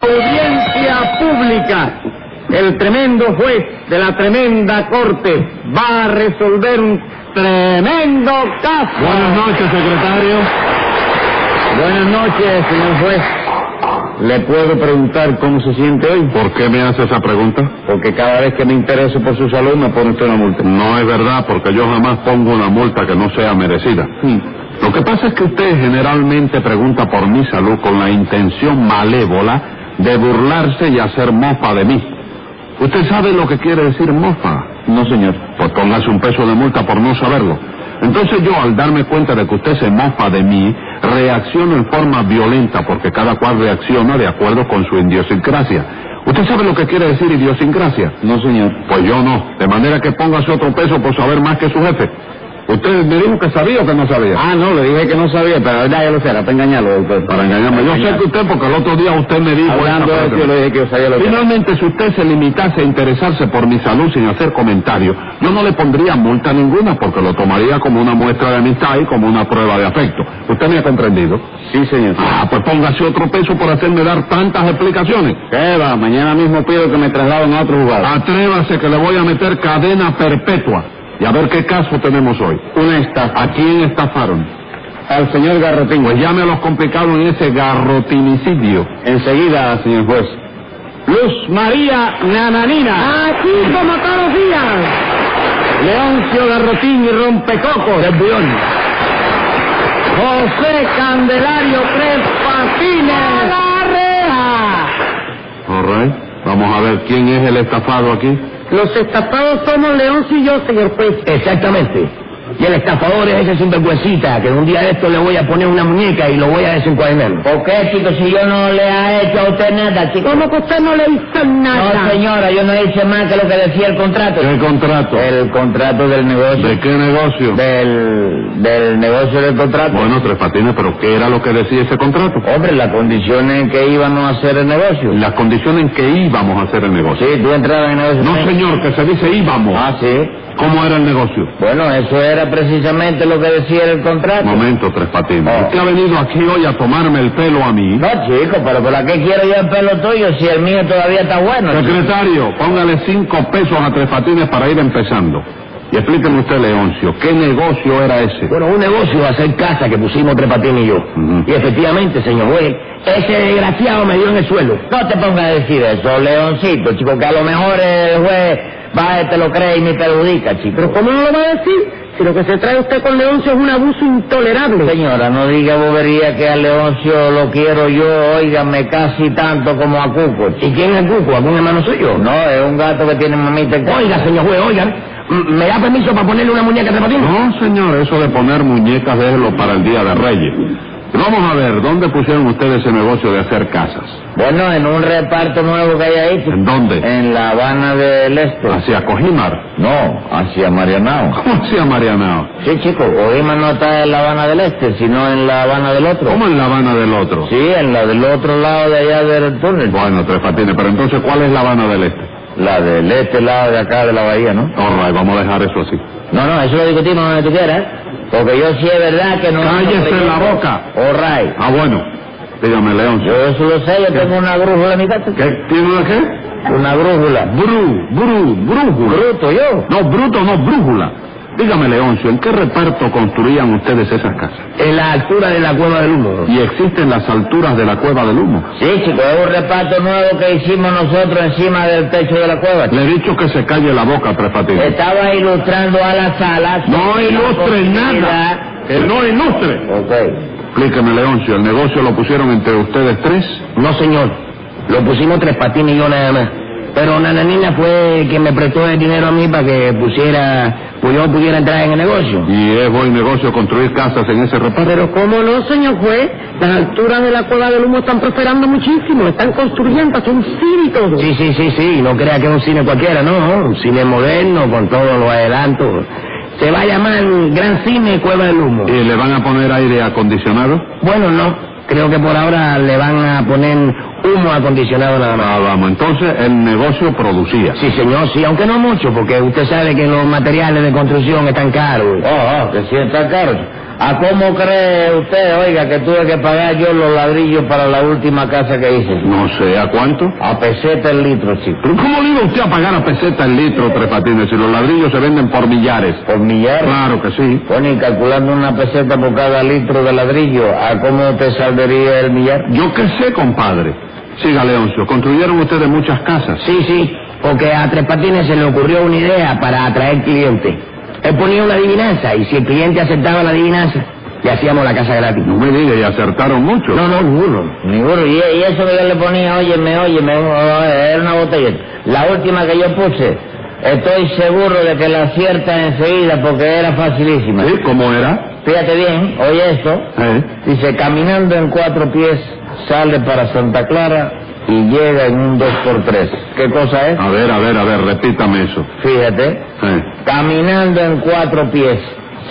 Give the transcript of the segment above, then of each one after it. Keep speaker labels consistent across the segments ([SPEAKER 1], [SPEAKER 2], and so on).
[SPEAKER 1] Audiencia pública. El tremendo juez de la tremenda corte va a resolver un tremendo caso.
[SPEAKER 2] Buenas noches, secretario.
[SPEAKER 1] Buenas noches, señor juez. ¿Le puedo preguntar cómo se siente hoy?
[SPEAKER 2] ¿Por qué me hace esa pregunta?
[SPEAKER 1] Porque cada vez que me intereso por su salud me pone usted una multa.
[SPEAKER 2] No es verdad, porque yo jamás pongo una multa que no sea merecida.
[SPEAKER 1] Sí.
[SPEAKER 2] Lo que pasa es que usted generalmente pregunta por mi salud con la intención malévola de burlarse y hacer mofa de mí. ¿Usted sabe lo que quiere decir mofa?
[SPEAKER 1] No, señor.
[SPEAKER 2] Pues póngase un peso de multa por no saberlo. Entonces yo, al darme cuenta de que usted se mofa de mí, reacciono en forma violenta, porque cada cual reacciona de acuerdo con su idiosincrasia. ¿Usted sabe lo que quiere decir idiosincrasia?
[SPEAKER 1] No, señor.
[SPEAKER 2] Pues yo no. De manera que póngase otro peso por saber más que su jefe. ¿Usted me dijo que sabía o que no sabía?
[SPEAKER 1] Ah, no, le dije que no sabía, pero ya yo lo sé, era para engañarlo, doctor.
[SPEAKER 2] Para engañarme. Yo sé que usted, porque el otro día usted me dijo...
[SPEAKER 1] Hablando de eso, yo le dije que yo sabía lo que era.
[SPEAKER 2] Finalmente, si usted se limitase a interesarse por mi salud sin hacer comentarios, yo no le pondría multa ninguna porque lo tomaría como una muestra de amistad y como una prueba de afecto. ¿Usted me ha comprendido?
[SPEAKER 1] Sí, señor.
[SPEAKER 2] Ah, pues póngase otro peso por hacerme dar tantas explicaciones.
[SPEAKER 1] ¿Qué va? Mañana mismo pido que me trasladen a otro lugar.
[SPEAKER 2] Atrévase que le voy a meter cadena perpetua. Y a ver qué caso tenemos hoy.
[SPEAKER 1] Una estafa.
[SPEAKER 2] ¿A quién estafaron?
[SPEAKER 1] Al señor Garrotín.
[SPEAKER 2] Pues llame a los complicados en ese garrotinicidio.
[SPEAKER 1] Enseguida, señor juez. Luz María Nananina.
[SPEAKER 3] Aquí como todos los días.
[SPEAKER 1] Leoncio Garrotín y Rompecocos.
[SPEAKER 2] ¡Qué bullón!
[SPEAKER 1] José Candelario Tres Patines.
[SPEAKER 3] ¡La reja!
[SPEAKER 2] All right. Vamos a ver quién es el estafado aquí.
[SPEAKER 3] Los estafados somos Leoncio y yo, señor juez.
[SPEAKER 4] Exactamente. Y el estafador es ese sinvergüencita que un día de esto le voy a poner una muñeca y lo voy a desencuadernar.
[SPEAKER 5] ¿Por qué, chico, si yo no le ha hecho a usted nada, chico?
[SPEAKER 3] ¿Cómo que usted no le hizo nada?
[SPEAKER 5] No, señora, yo no hice más que lo que decía el contrato.
[SPEAKER 2] ¿Qué contrato?
[SPEAKER 5] El contrato del negocio.
[SPEAKER 2] ¿De qué negocio?
[SPEAKER 5] Del, del negocio del contrato.
[SPEAKER 2] Bueno, Tres Patines, pero ¿qué era lo que decía ese contrato?
[SPEAKER 5] Hombre, las condiciones en que íbamos a hacer el negocio.
[SPEAKER 2] Las condiciones en que íbamos a hacer el negocio.
[SPEAKER 5] Sí, tú entrabas en el negocio.
[SPEAKER 2] No, señor, que se dice íbamos.
[SPEAKER 5] Ah, sí.
[SPEAKER 2] ¿Cómo era el negocio?
[SPEAKER 5] Bueno, eso era precisamente lo que decía el contrato.
[SPEAKER 2] Momento, Tres Patines.
[SPEAKER 5] Oh.
[SPEAKER 2] Usted ha venido aquí hoy a tomarme el pelo a mí.
[SPEAKER 5] No, chico, pero ¿para qué quiero yo el pelo tuyo si el mío todavía está bueno? chico?
[SPEAKER 2] Secretario, póngale cinco pesos a Tres Patines para ir empezando. Y explíqueme usted, Leoncio, ¿qué negocio era ese?
[SPEAKER 4] Bueno, un negocio de hacer casa que pusimos Tres Patines y yo. Y efectivamente, señor juez, ese desgraciado me dio en el suelo.
[SPEAKER 5] No te pongas a decir eso, Leoncito, chico, que a lo mejor el juez va y te lo cree y me perjudica, chico.
[SPEAKER 3] ¿Pero cómo no lo va a decir? Si lo que se trae usted con Leoncio es un abuso intolerable.
[SPEAKER 5] Señora, no diga bobería que a Leoncio lo quiero yo, óigame, casi tanto como a Cuco.
[SPEAKER 4] ¿Y quién es cuco? ¿Algún hermano suyo?
[SPEAKER 5] No, es un gato que tiene mamita en casa.
[SPEAKER 4] Oiga, señor juez, oiga, ¿me da permiso para ponerle una muñeca Tres Patines?
[SPEAKER 2] No, señor, eso de poner muñecas, déjelo para el Día de Reyes. Vamos a ver, ¿dónde pusieron ustedes ese negocio de hacer casas?
[SPEAKER 5] Bueno, en un reparto nuevo que hay ahí.
[SPEAKER 2] ¿En dónde?
[SPEAKER 5] En La Habana del Este.
[SPEAKER 2] ¿Hacia Cojimar?
[SPEAKER 5] No, hacia Marianao.
[SPEAKER 2] ¿Cómo hacia Marianao?
[SPEAKER 5] Sí, chico, Cojima no está en La Habana del Este, sino en La Habana del Otro.
[SPEAKER 2] ¿Cómo en La Habana del otro?
[SPEAKER 5] Sí, en la del otro lado de allá del túnel.
[SPEAKER 2] Bueno, Tres Patines, pero entonces, ¿cuál es La Habana del Este?
[SPEAKER 5] La del este lado de acá de la bahía, ¿no?
[SPEAKER 2] All right, vamos a dejar eso así.
[SPEAKER 5] No, no, eso lo discutimos donde tú quieras. Porque yo sí es verdad que no...
[SPEAKER 2] ¡Cállese
[SPEAKER 5] no-
[SPEAKER 2] la boca!
[SPEAKER 5] All right.
[SPEAKER 2] Ah, bueno. Dígame, Leoncio.
[SPEAKER 5] Yo eso lo sé, yo tengo una brújula en mi casa.
[SPEAKER 2] ¿Qué? ¿Tiene una qué?
[SPEAKER 5] Una brújula.
[SPEAKER 2] Bru, bru, brújula.
[SPEAKER 5] Bruto yo.
[SPEAKER 2] No, bruto, no, brújula. Dígame, Leoncio, ¿en qué reparto construían ustedes esas casas?
[SPEAKER 4] En la altura de la cueva del humo.
[SPEAKER 2] Y existen las alturas de la cueva del humo.
[SPEAKER 5] Sí, chico, es un reparto nuevo que hicimos nosotros encima del techo de la cueva.
[SPEAKER 2] Le he dicho que se calle la boca, Patines.
[SPEAKER 5] Estaba ilustrando a la sala.
[SPEAKER 2] No ilustre nada. Que no ilustre.
[SPEAKER 5] Ok.
[SPEAKER 2] Explíqueme, Leoncio, ¿el negocio lo pusieron entre ustedes tres?
[SPEAKER 4] No, señor. Lo pusimos Tres Patines y yo nada más. Pero Nananina fue quien me prestó el dinero a mí para que pusiera, pues yo pudiera entrar en el negocio.
[SPEAKER 2] ¿Y es buen negocio construir casas en ese reparto?
[SPEAKER 3] Pero cómo no, señor juez, las alturas de la cueva del humo están prosperando muchísimo, están construyendo hasta un cine y todo.
[SPEAKER 4] Sí, sí, sí, sí. No crea que es un cine cualquiera, no. Un cine moderno con todos los adelantos. Se va a llamar Gran Cine Cueva del Humo.
[SPEAKER 2] ¿Y le van a poner aire acondicionado?
[SPEAKER 4] Bueno, no. Creo que por ahora le van a poner humo acondicionado nada más.
[SPEAKER 2] Ah, vamos, entonces el negocio producía.
[SPEAKER 4] Sí, señor, sí, aunque no mucho, porque usted sabe que los materiales de construcción están caros.
[SPEAKER 5] Oh, oh, que sí está caro. ¿A cómo cree usted, oiga, que tuve que pagar yo los ladrillos para la última casa que hice?
[SPEAKER 2] No sé, ¿a cuánto?
[SPEAKER 5] A peseta el litro, chico.
[SPEAKER 2] ¿Pero cómo le iba usted a pagar a peseta el litro, Tres Patines, si los ladrillos se venden por millares?
[SPEAKER 5] ¿Por millar?
[SPEAKER 2] Claro que sí.
[SPEAKER 5] Bueno, y calculando una peseta por cada litro de ladrillo, ¿a cómo te saldría el millar?
[SPEAKER 2] Yo qué sé, compadre. Siga, Leoncio, construyeron ustedes muchas casas.
[SPEAKER 4] Sí, sí, porque a Tres Patines se le ocurrió una idea para atraer clientes. Él ponía una adivinanza y si el cliente aceptaba la adivinanza, le hacíamos la casa gratis.
[SPEAKER 2] No me diga, y acertaron mucho.
[SPEAKER 4] No, no, ninguno.
[SPEAKER 5] Ninguno. Y, y eso que yo le ponía, óyeme, óyeme, oh, era una botella. La última que yo puse, estoy seguro de que la acierta enseguida porque era facilísima.
[SPEAKER 2] ¿Sí? ¿Cómo era?
[SPEAKER 5] Fíjate bien, oye esto.
[SPEAKER 2] ¿Eh?
[SPEAKER 5] Dice, caminando en cuatro pies, sale para Santa Clara y llega en un dos por tres. ¿Qué cosa es?
[SPEAKER 2] A ver, a ver, a ver, repítame eso.
[SPEAKER 5] Fíjate. Caminando en cuatro pies,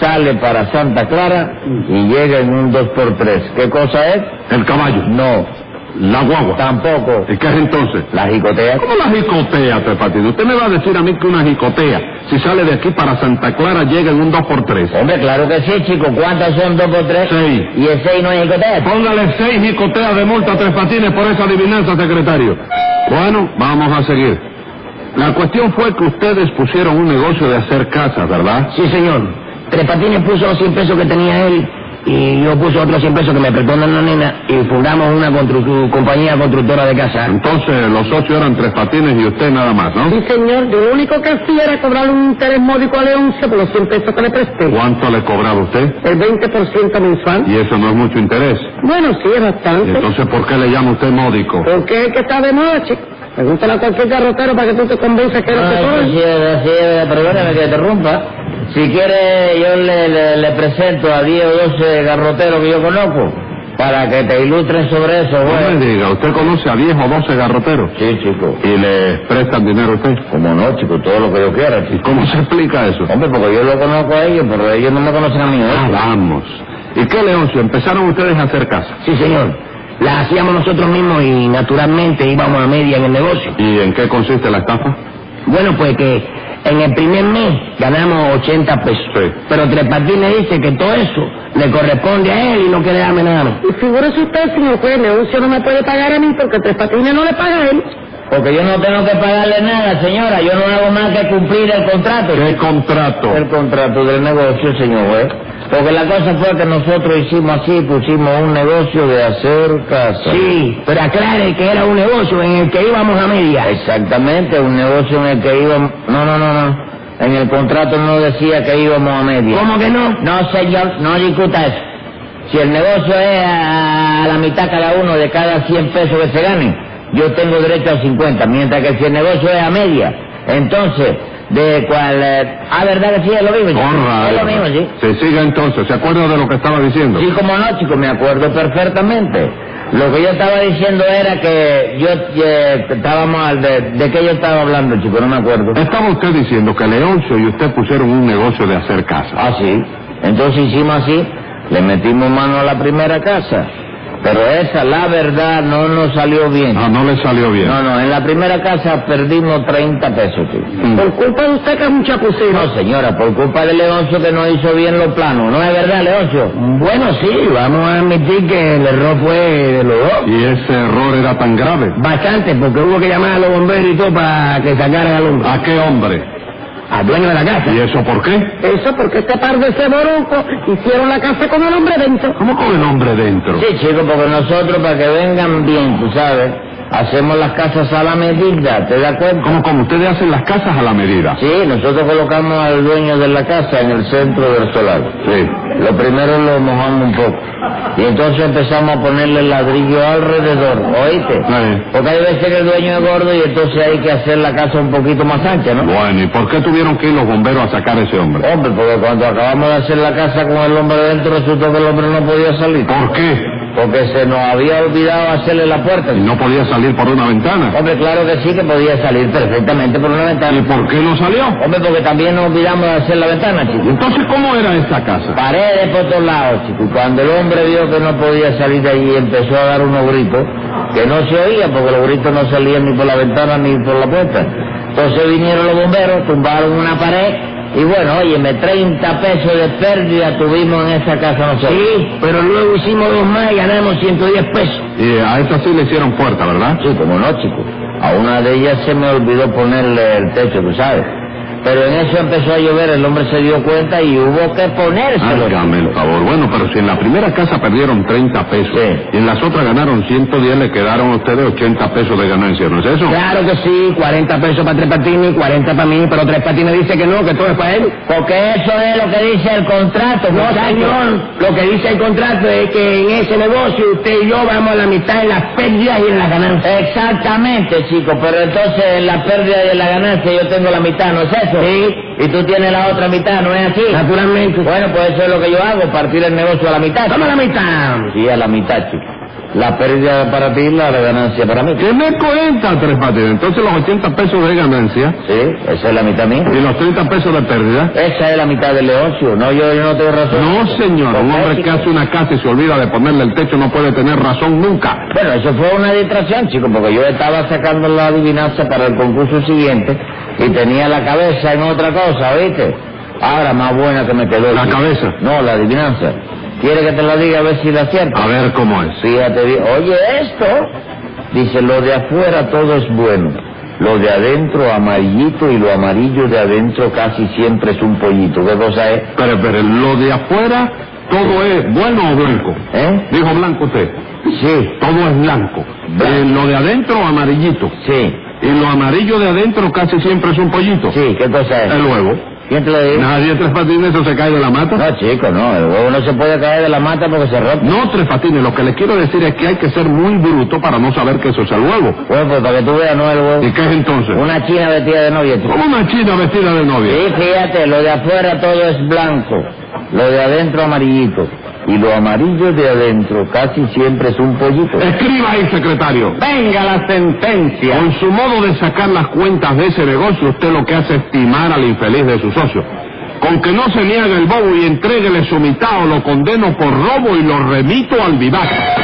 [SPEAKER 5] sale para Santa Clara y llega en un dos por tres. ¿Qué cosa es?
[SPEAKER 2] El caballo.
[SPEAKER 5] No,
[SPEAKER 2] La guagua.
[SPEAKER 5] tampoco.
[SPEAKER 2] ¿Y qué es entonces?
[SPEAKER 5] La jicotea.
[SPEAKER 2] ¿Cómo la jicotea, Tres Patines? Usted me va a decir a mí que una jicotea, si sale de aquí para Santa Clara, llega en un 2x3.
[SPEAKER 5] Hombre, claro que sí, chico. ¿Cuántas son dos por tres?
[SPEAKER 2] Seis.
[SPEAKER 5] Y el seis no es jicotea.
[SPEAKER 2] Póngale seis jicoteas de multa a Tres Patines por esa adivinanza, secretario. Bueno, vamos a seguir. La cuestión fue que ustedes pusieron un negocio de hacer casas, ¿verdad?
[SPEAKER 4] Sí, señor. Tres Patines puso los 100 pesos que tenía él y yo puse otros 100 pesos que me prestó una nena y fundamos una constru- compañía constructora de casa.
[SPEAKER 2] Entonces los socios eran Tres Patines y usted nada más, ¿no?
[SPEAKER 3] Sí, señor, yo lo único que hacía era cobrarle un interés módico a Leoncio por los 100 pesos que le presté.
[SPEAKER 2] ¿Cuánto le cobraba usted?
[SPEAKER 3] El 20% mensual.
[SPEAKER 2] Y eso no es mucho interés.
[SPEAKER 3] Bueno, sí, es
[SPEAKER 2] ¿Y
[SPEAKER 3] bastante.
[SPEAKER 2] entonces por qué le llama usted módico?
[SPEAKER 3] Porque es que está de moda, chico. Pregúntale a cualquier carrotero para que tú te convenzas que eres que soy.
[SPEAKER 5] sí, así es, perdóneme que te interrumpa. Si quiere, yo le, le- le presento a 10 o 12 garroteros que yo conozco para que te ilustren sobre eso,
[SPEAKER 2] No me
[SPEAKER 5] güey.
[SPEAKER 2] diga, ¿usted conoce a 10 o 12 garroteros?
[SPEAKER 5] Sí, chico.
[SPEAKER 2] ¿Y le prestan dinero a usted?
[SPEAKER 5] Como no, chico, todo lo que yo quiera,
[SPEAKER 2] ¿Y cómo se explica eso?
[SPEAKER 5] Hombre, porque yo lo conozco a ellos, pero ellos no me conocen a mí,
[SPEAKER 2] Ah,
[SPEAKER 5] ¿eh?
[SPEAKER 2] vamos. ¿Y qué, Leoncio? ¿Empezaron ustedes a hacer casas?
[SPEAKER 4] Sí, señor. La hacíamos nosotros mismos y naturalmente íbamos a media en el negocio.
[SPEAKER 2] ¿Y en qué consiste la estafa?
[SPEAKER 4] Bueno, pues que en el primer mes ganamos 80 pesos.
[SPEAKER 2] Sí.
[SPEAKER 4] Pero Tres Patines dice que todo eso le corresponde a él y no quiere darme nada más.
[SPEAKER 3] Y figúrese usted, señor juez, Leoncio no me puede pagar a mí porque Tres Patines no le paga a él.
[SPEAKER 5] Porque yo no tengo que pagarle nada, señora. Yo no hago más que cumplir el contrato.
[SPEAKER 2] ¿Qué contrato?
[SPEAKER 5] El contrato del negocio, señor juez. Porque la cosa fue que nosotros hicimos así, pusimos un negocio de hacer casa.
[SPEAKER 4] Sí, pero aclare que era un negocio en el que íbamos a media.
[SPEAKER 5] Exactamente, un negocio en el que íbamos... No, no, no, no. En el contrato no decía que íbamos a media.
[SPEAKER 4] ¿Cómo que no?
[SPEAKER 5] No, señor, no discuta eso. Si el negocio es a la mitad cada uno de cada 100 pesos que se ganen, yo tengo derecho a 50, mientras que si el negocio es a media, entonces, de cual... eh, ah, ¿verdad que sí? Es lo mismo. chico?
[SPEAKER 2] Honra.
[SPEAKER 5] Es lo mismo, sí.
[SPEAKER 2] Se siga entonces. ¿Se acuerda de lo que estaba diciendo?
[SPEAKER 5] Sí, como no, chico, me acuerdo perfectamente. Lo que yo estaba diciendo era que yo eh, estábamos al de, de qué yo estaba hablando, chico, no me acuerdo.
[SPEAKER 2] Estaba usted diciendo que Leoncio y usted pusieron un negocio de hacer casas.
[SPEAKER 5] Ah, sí. Entonces hicimos así, le metimos mano a la primera casa. Pero esa, la verdad, no nos salió bien.
[SPEAKER 2] Ah, no le salió bien.
[SPEAKER 5] No, no, en la primera casa perdimos 30 pesos.
[SPEAKER 2] Mm.
[SPEAKER 3] Por culpa de usted que es un chapucero.
[SPEAKER 5] No, señora, por culpa de Leoncio que no hizo bien los planos. ¿No es verdad, Leoncio?
[SPEAKER 4] Bueno, sí, vamos a admitir que el error fue de los dos.
[SPEAKER 2] Y ese error era tan grave.
[SPEAKER 4] Bastante, porque hubo que llamar a los bomberos y todo para que sacaran al hombre.
[SPEAKER 2] ¿A qué hombre?
[SPEAKER 4] Al dueño de la casa.
[SPEAKER 2] ¿Y eso por qué?
[SPEAKER 3] Eso porque este par de ceborucos hicieron la casa con el hombre dentro.
[SPEAKER 2] ¿Cómo con el hombre dentro?
[SPEAKER 5] Sí, chico, porque nosotros, para que vengan bien, tú sabes, hacemos las casas a la medida, ¿te das cuenta?
[SPEAKER 2] ¿Cómo, cómo ustedes hacen las casas a la medida?
[SPEAKER 5] Sí, nosotros colocamos al dueño de la casa en el centro del solar.
[SPEAKER 2] Sí.
[SPEAKER 5] Lo primero lo mojamos un poco. Y entonces empezamos a ponerle ladrillo alrededor, ¿oíste?
[SPEAKER 2] Sí.
[SPEAKER 5] Porque hay veces que el dueño es gordo y entonces hay que hacer la casa un poquito más ancha, ¿no?
[SPEAKER 2] Bueno, ¿y por qué tuvieron que ir los bomberos a sacar a ese hombre?
[SPEAKER 5] Hombre, porque cuando acabamos de hacer la casa con el hombre dentro resultó que el hombre no podía salir.
[SPEAKER 2] ¿Por qué?
[SPEAKER 5] Porque se nos había olvidado hacerle la puerta.
[SPEAKER 2] ¿Y no podía salir por una ventana?
[SPEAKER 5] Hombre, claro que sí que podía salir perfectamente por una
[SPEAKER 2] ¿Y
[SPEAKER 5] ventana.
[SPEAKER 2] por qué no salió?
[SPEAKER 5] Hombre, porque también nos olvidamos de hacer la ventana, chico.
[SPEAKER 2] Entonces, ¿cómo era esta casa?
[SPEAKER 5] Paredes por todos lados, chico. Y Cuando el hombre vio que no podía salir de allí, empezó a dar unos gritos que no se oían, porque los gritos no salían ni por la ventana ni por la puerta. Entonces vinieron los bomberos, tumbaron una pared Y bueno, óyeme, 30 pesos de pérdida tuvimos en esa casa nosotros.
[SPEAKER 4] Sí, pero luego hicimos dos más y ganamos 110 pesos.
[SPEAKER 2] Y a esa sí le hicieron puerta, ¿verdad?
[SPEAKER 5] Sí, como no, chico. A una de ellas se me olvidó ponerle el techo, tú sabes. Pero en eso empezó a llover, el hombre se dio cuenta y hubo que ponérselo.
[SPEAKER 2] Hágame el favor. Bueno, pero si en la primera casa perdieron 30 pesos
[SPEAKER 5] Sí.
[SPEAKER 2] y en las otras ganaron 110, le quedaron a ustedes 80 pesos de ganancia, ¿no es eso?
[SPEAKER 4] Claro que sí, 40 pesos para Tres Patines, 40 para mí, pero Tres Patines dice que no, que todo es para él.
[SPEAKER 5] Porque eso es lo que dice el contrato,
[SPEAKER 4] No, señor, lo que dice el contrato es que en ese negocio usted y yo vamos a la mitad en las pérdidas y en las ganancias.
[SPEAKER 5] Exactamente, chico, pero entonces en la pérdida y en la ganancia yo tengo la mitad, ¿no es eso?
[SPEAKER 4] Sí.
[SPEAKER 5] Y tú tienes la otra mitad, ¿no es así?
[SPEAKER 4] Naturalmente.
[SPEAKER 5] Bueno, pues eso es lo que yo hago, partir el negocio a la mitad.
[SPEAKER 4] Toma la mitad.
[SPEAKER 5] Sí, a la mitad, chico. La pérdida para ti, la ganancia para mí.
[SPEAKER 2] ¿Qué me cuenta, Tres Patines? Entonces los 80 pesos de ganancia
[SPEAKER 5] Sí, esa es la mitad mía.
[SPEAKER 2] y los 30 pesos de pérdida.
[SPEAKER 5] Esa es la mitad del negocio. No, yo, yo no tengo razón.
[SPEAKER 2] No, señor, un
[SPEAKER 5] ¿Por qué,
[SPEAKER 2] hombre que hace una casa y se olvida de ponerle el techo no puede tener razón nunca.
[SPEAKER 5] Bueno, eso fue una distracción, chico, porque yo estaba sacando la adivinanza para el concurso siguiente y tenía la cabeza en otra cosa, ¿viste? Ahora más buena que me quedó.
[SPEAKER 2] ¿La cabeza?
[SPEAKER 5] No, la adivinanza. ¿Quiere que te la diga a ver si la acierto?
[SPEAKER 2] A ver cómo es.
[SPEAKER 5] Fíjate bien. Oye, esto. Dice, lo de afuera todo es bueno. Lo de adentro amarillito y lo amarillo de adentro casi siempre es un pollito. ¿Qué cosa es?
[SPEAKER 2] Pero, pero lo de afuera, todo es bueno o blanco.
[SPEAKER 5] ¿Eh?
[SPEAKER 2] Dijo blanco usted.
[SPEAKER 5] Sí,
[SPEAKER 2] Todo es blanco.
[SPEAKER 5] Blanco.
[SPEAKER 2] Eh, lo de adentro, amarillito.
[SPEAKER 5] sí,
[SPEAKER 2] Y lo amarillo de adentro casi siempre es un pollito.
[SPEAKER 5] sí. ¿Qué cosa es?
[SPEAKER 2] El huevo.
[SPEAKER 5] ¿Quién te lo dijo?
[SPEAKER 2] Nadie tres patines eso se cae de la mata.
[SPEAKER 5] No, chico, no. El huevo no se puede caer de la mata porque se rompe.
[SPEAKER 2] No, tres patines, lo que le quiero decir es que hay que ser muy bruto para no saber que eso es el huevo.
[SPEAKER 5] Bueno, pues para que tú veas, no el huevo.
[SPEAKER 2] ¿Y qué es entonces?
[SPEAKER 5] Una china vestida de novia, chico.
[SPEAKER 2] Como una china vestida de novia.
[SPEAKER 5] Sí, fíjate, lo de afuera todo es blanco, lo de adentro amarillito. Y lo amarillo de adentro casi siempre es un pollito.
[SPEAKER 2] Escriba ahí, secretario.
[SPEAKER 1] Venga la sentencia.
[SPEAKER 2] Con su modo de sacar las cuentas de ese negocio, usted lo que hace es timar al infeliz de su socio. Con que no se niegue el bobo y entréguele su mitad o lo condeno por robo y lo remito al vivac.